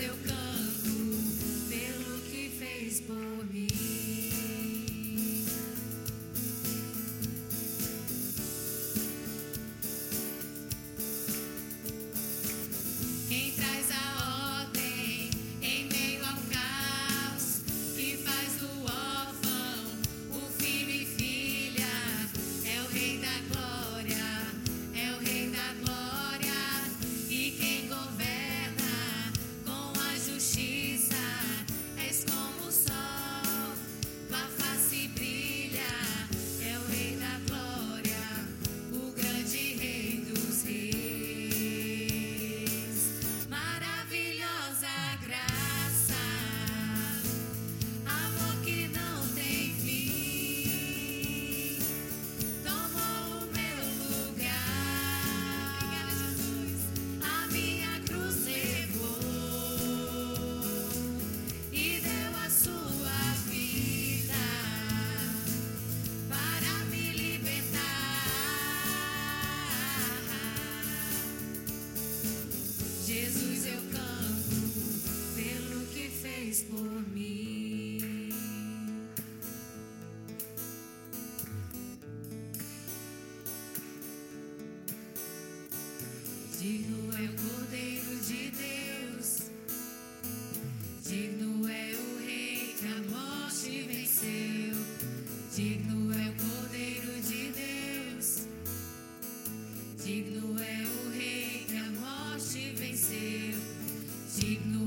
seu canto pelo que fez por mim. Digno é o Cordeiro de Deus, digno é o Rei que a morte venceu, digno é o Cordeiro de Deus, digno é o Rei que a morte venceu, digno